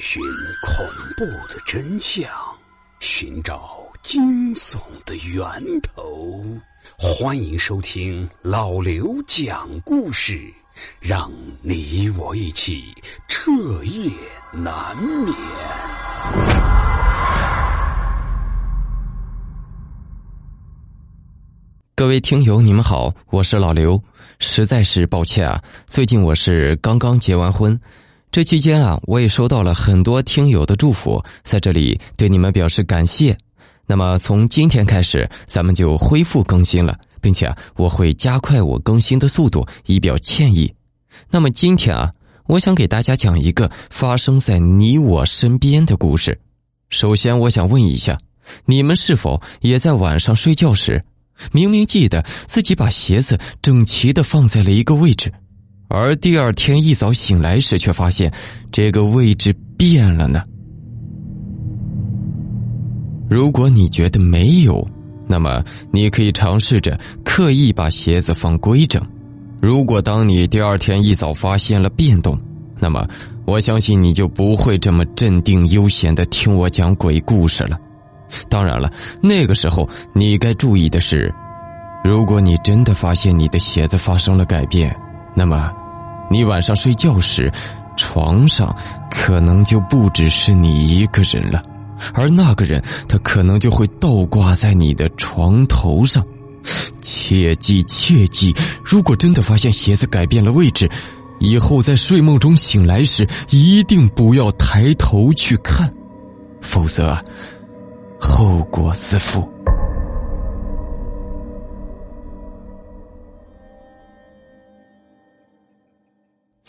寻恐怖的真相，寻找惊悚的源头。欢迎收听老刘讲故事，让你我一起彻夜难眠。各位听友，你们好，我是老刘。实在是抱歉啊，最近我是刚刚结完婚。这期间啊，我也收到了很多听友的祝福，在这里对你们表示感谢。那么从今天开始，咱们就恢复更新了，并且啊，我会加快我更新的速度，以表歉意。那么今天啊，我想给大家讲一个发生在你我身边的故事。首先，我想问一下，你们是否也在晚上睡觉时，明明记得自己把鞋子整齐的放在了一个位置？而第二天一早醒来时，却发现这个位置变了呢。如果你觉得没有，那么你可以尝试着刻意把鞋子放规整。如果当你第二天一早发现了变动，那么我相信你就不会这么镇定悠闲的听我讲鬼故事了。当然了，那个时候你该注意的是，如果你真的发现你的鞋子发生了改变，那么。你晚上睡觉时，床上可能就不只是你一个人了，而那个人他可能就会倒挂在你的床头上。切记切记，如果真的发现鞋子改变了位置，以后在睡梦中醒来时，一定不要抬头去看，否则后果自负。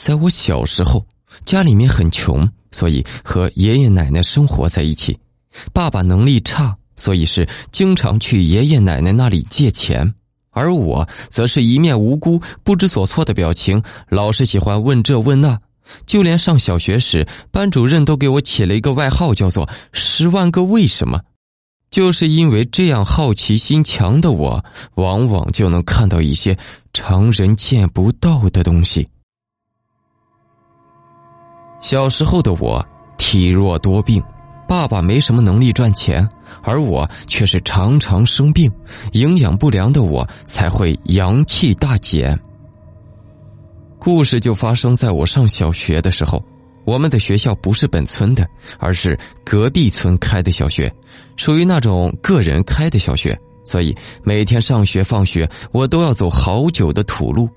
在我小时候，家里面很穷，所以和爷爷奶奶生活在一起。爸爸能力差，所以是经常去爷爷奶奶那里借钱，而我则是一面无辜、不知所措的表情，老是喜欢问这问那。就连上小学时，班主任都给我起了一个外号，叫做“十万个为什么”，就是因为这样好奇心强的我，往往就能看到一些常人见不到的东西。小时候的我体弱多病，爸爸没什么能力赚钱，而我却是常常生病，营养不良的我才会阳气大减。故事就发生在我上小学的时候，我们的学校不是本村的，而是隔壁村开的小学，属于那种个人开的小学，所以每天上学放学我都要走好久的土路。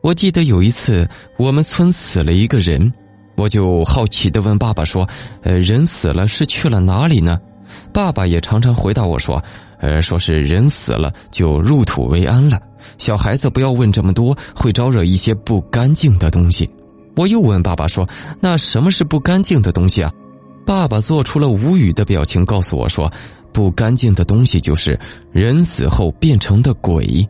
我记得有一次，我们村死了一个人。我就好奇的问爸爸说：“呃，人死了是去了哪里呢？”爸爸也常常回答我说：“呃，说是人死了就入土为安了。小孩子不要问这么多，会招惹一些不干净的东西。”我又问爸爸说：“那什么是不干净的东西啊？”爸爸做出了无语的表情，告诉我说：“不干净的东西就是人死后变成的鬼。”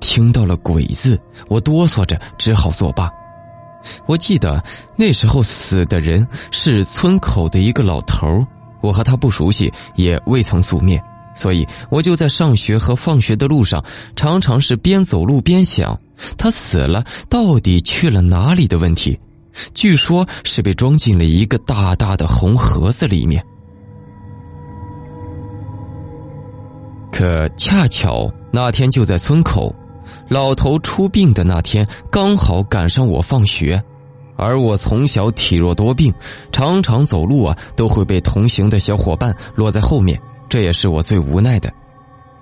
听到了“鬼”字，我哆嗦着，只好作罢。我记得那时候死的人是村口的一个老头我和他不熟悉，也未曾素面，所以我就在上学和放学的路上，常常是边走路边想，他死了到底去了哪里的问题。据说是被装进了一个大大的红盒子里面，可恰巧那天就在村口。老头出殡的那天刚好赶上我放学，而我从小体弱多病，常常走路啊都会被同行的小伙伴落在后面，这也是我最无奈的。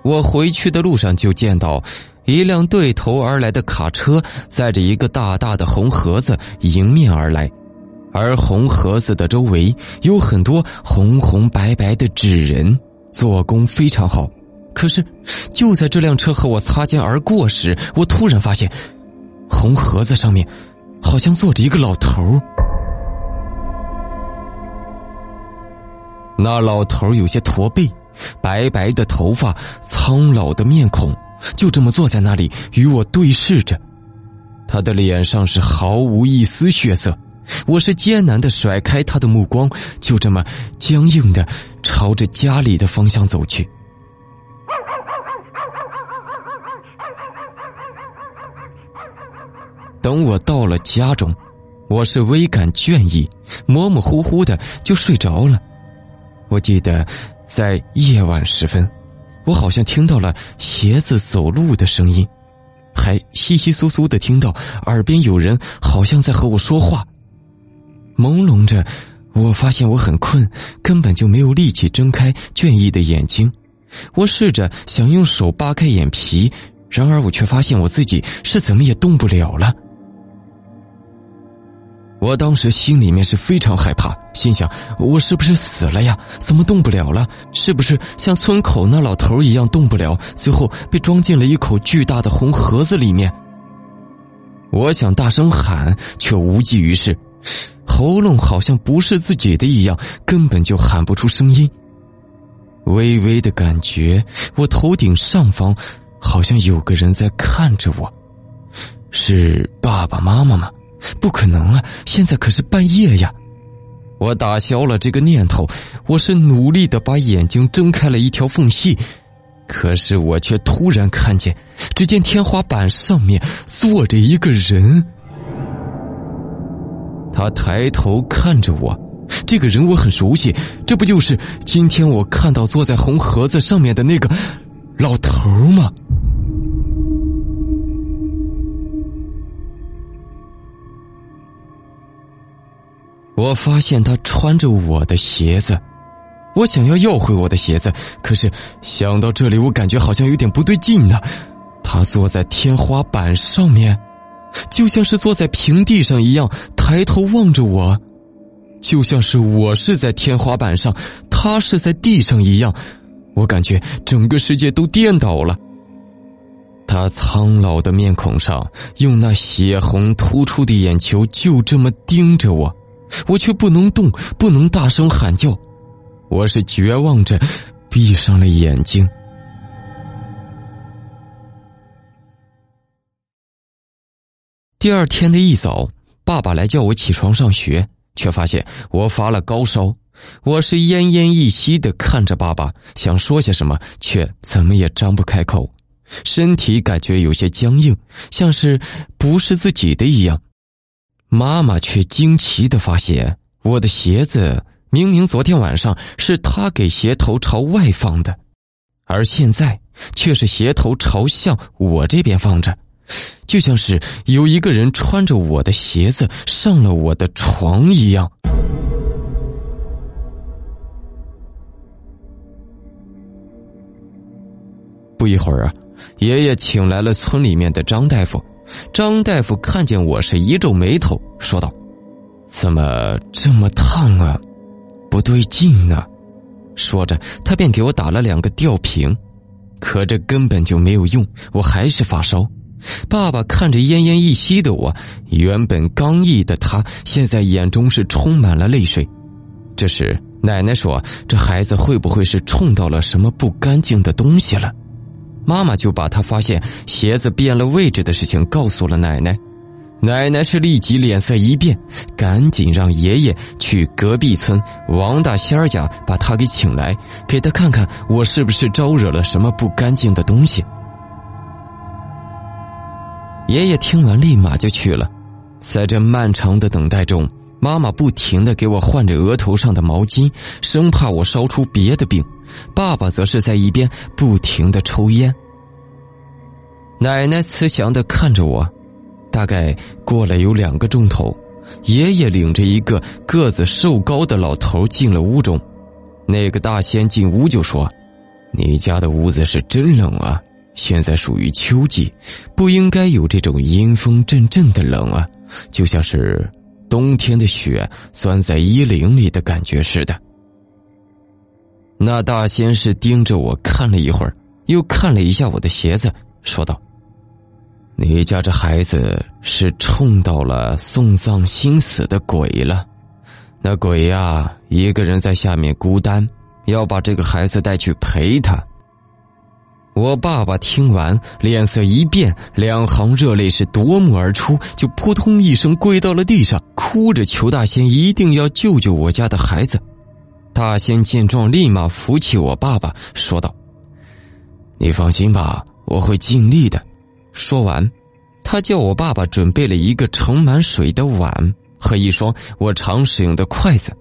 我回去的路上就见到一辆对头而来的卡车，载着一个大大的红盒子迎面而来，而红盒子的周围有很多红红白白的纸人，做工非常好。可是，就在这辆车和我擦肩而过时，我突然发现，红盒子上面好像坐着一个老头那老头有些驼背，白白的头发，苍老的面孔，就这么坐在那里与我对视着。他的脸上是毫无一丝血色。我是艰难的甩开他的目光，就这么僵硬的朝着家里的方向走去。等我到了家中，我是微感倦意，模模糊糊的就睡着了。我记得在夜晚时分，我好像听到了鞋子走路的声音，还稀稀疏疏的听到耳边有人好像在和我说话。朦胧着，我发现我很困，根本就没有力气睁开倦意的眼睛。我试着想用手扒开眼皮，然而我却发现我自己是怎么也动不了了。我当时心里面是非常害怕，心想我是不是死了呀？怎么动不了了？是不是像村口那老头一样动不了？最后被装进了一口巨大的红盒子里面。我想大声喊，却无济于事，喉咙好像不是自己的一样，根本就喊不出声音。微微的感觉，我头顶上方好像有个人在看着我，是爸爸妈妈吗？不可能啊！现在可是半夜呀！我打消了这个念头，我是努力的把眼睛睁开了一条缝隙，可是我却突然看见，只见天花板上面坐着一个人，他抬头看着我，这个人我很熟悉，这不就是今天我看到坐在红盒子上面的那个老头吗？我发现他穿着我的鞋子，我想要要回我的鞋子，可是想到这里，我感觉好像有点不对劲呢。他坐在天花板上面，就像是坐在平地上一样，抬头望着我，就像是我是在天花板上，他是在地上一样。我感觉整个世界都颠倒了。他苍老的面孔上，用那血红突出的眼球就这么盯着我。我却不能动，不能大声喊叫，我是绝望着，闭上了眼睛。第二天的一早，爸爸来叫我起床上学，却发现我发了高烧。我是奄奄一息的看着爸爸，想说些什么，却怎么也张不开口，身体感觉有些僵硬，像是不是自己的一样。妈妈却惊奇的发现，我的鞋子明明昨天晚上是她给鞋头朝外放的，而现在却是鞋头朝向我这边放着，就像是有一个人穿着我的鞋子上了我的床一样。不一会儿啊，爷爷请来了村里面的张大夫。张大夫看见我是一皱眉头，说道：“怎么这么烫啊？不对劲啊！”说着，他便给我打了两个吊瓶，可这根本就没有用，我还是发烧。爸爸看着奄奄一息的我，原本刚毅的他，现在眼中是充满了泪水。这时，奶奶说：“这孩子会不会是冲到了什么不干净的东西了？”妈妈就把他发现鞋子变了位置的事情告诉了奶奶，奶奶是立即脸色一变，赶紧让爷爷去隔壁村王大仙儿家把他给请来，给他看看我是不是招惹了什么不干净的东西。爷爷听完立马就去了，在这漫长的等待中，妈妈不停的给我换着额头上的毛巾，生怕我烧出别的病。爸爸则是在一边不停的抽烟。奶奶慈祥的看着我，大概过了有两个钟头，爷爷领着一个个子瘦高的老头进了屋中。那个大仙进屋就说：“你家的屋子是真冷啊，现在属于秋季，不应该有这种阴风阵阵的冷啊，就像是冬天的雪钻在衣领里的感觉似的。”那大仙是盯着我看了一会儿，又看了一下我的鞋子，说道：“你家这孩子是冲到了送葬心死的鬼了。那鬼呀，一个人在下面孤单，要把这个孩子带去陪他。”我爸爸听完，脸色一变，两行热泪是夺目而出，就扑通一声跪到了地上，哭着求大仙一定要救救我家的孩子。大仙见状，立马扶起我爸爸，说道：“你放心吧，我会尽力的。”说完，他叫我爸爸准备了一个盛满水的碗，和一双我常使用的筷子。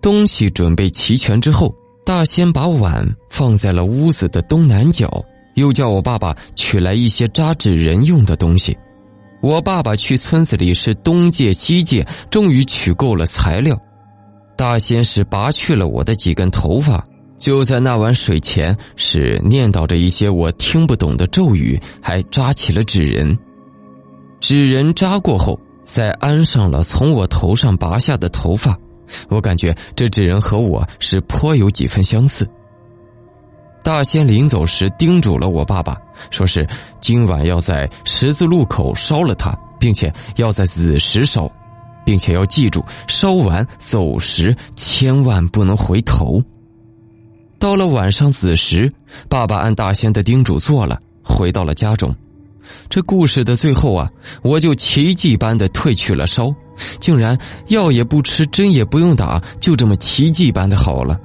东西准备齐全之后，大仙把碗放在了屋子的东南角，又叫我爸爸取来一些扎纸人用的东西。我爸爸去村子里是东借西借，终于取够了材料。大仙是拔去了我的几根头发，就在那碗水前是念叨着一些我听不懂的咒语，还扎起了纸人。纸人扎过后，再安上了从我头上拔下的头发。我感觉这纸人和我是颇有几分相似。大仙临走时叮嘱了我爸爸，说是今晚要在十字路口烧了它，并且要在子时烧，并且要记住烧完走时千万不能回头。到了晚上子时，爸爸按大仙的叮嘱做了，回到了家中。这故事的最后啊，我就奇迹般的退去了烧，竟然药也不吃，针也不用打，就这么奇迹般的好了。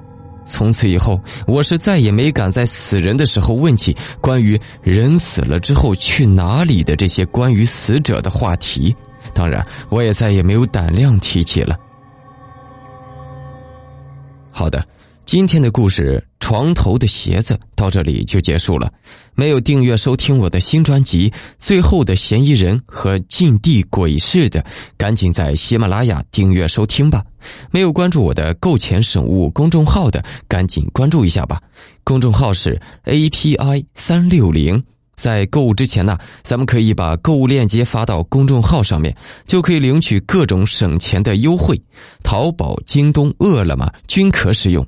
从此以后，我是再也没敢在死人的时候问起关于人死了之后去哪里的这些关于死者的话题。当然，我也再也没有胆量提起了。好的。今天的故事《床头的鞋子》到这里就结束了。没有订阅收听我的新专辑《最后的嫌疑人》和《禁地鬼事》的，赶紧在喜马拉雅订阅收听吧。没有关注我的“购钱省物”公众号的，赶紧关注一下吧。公众号是 A P I 三六零。在购物之前呢，咱们可以把购物链接发到公众号上面，就可以领取各种省钱的优惠。淘宝、京东、饿了么均可使用。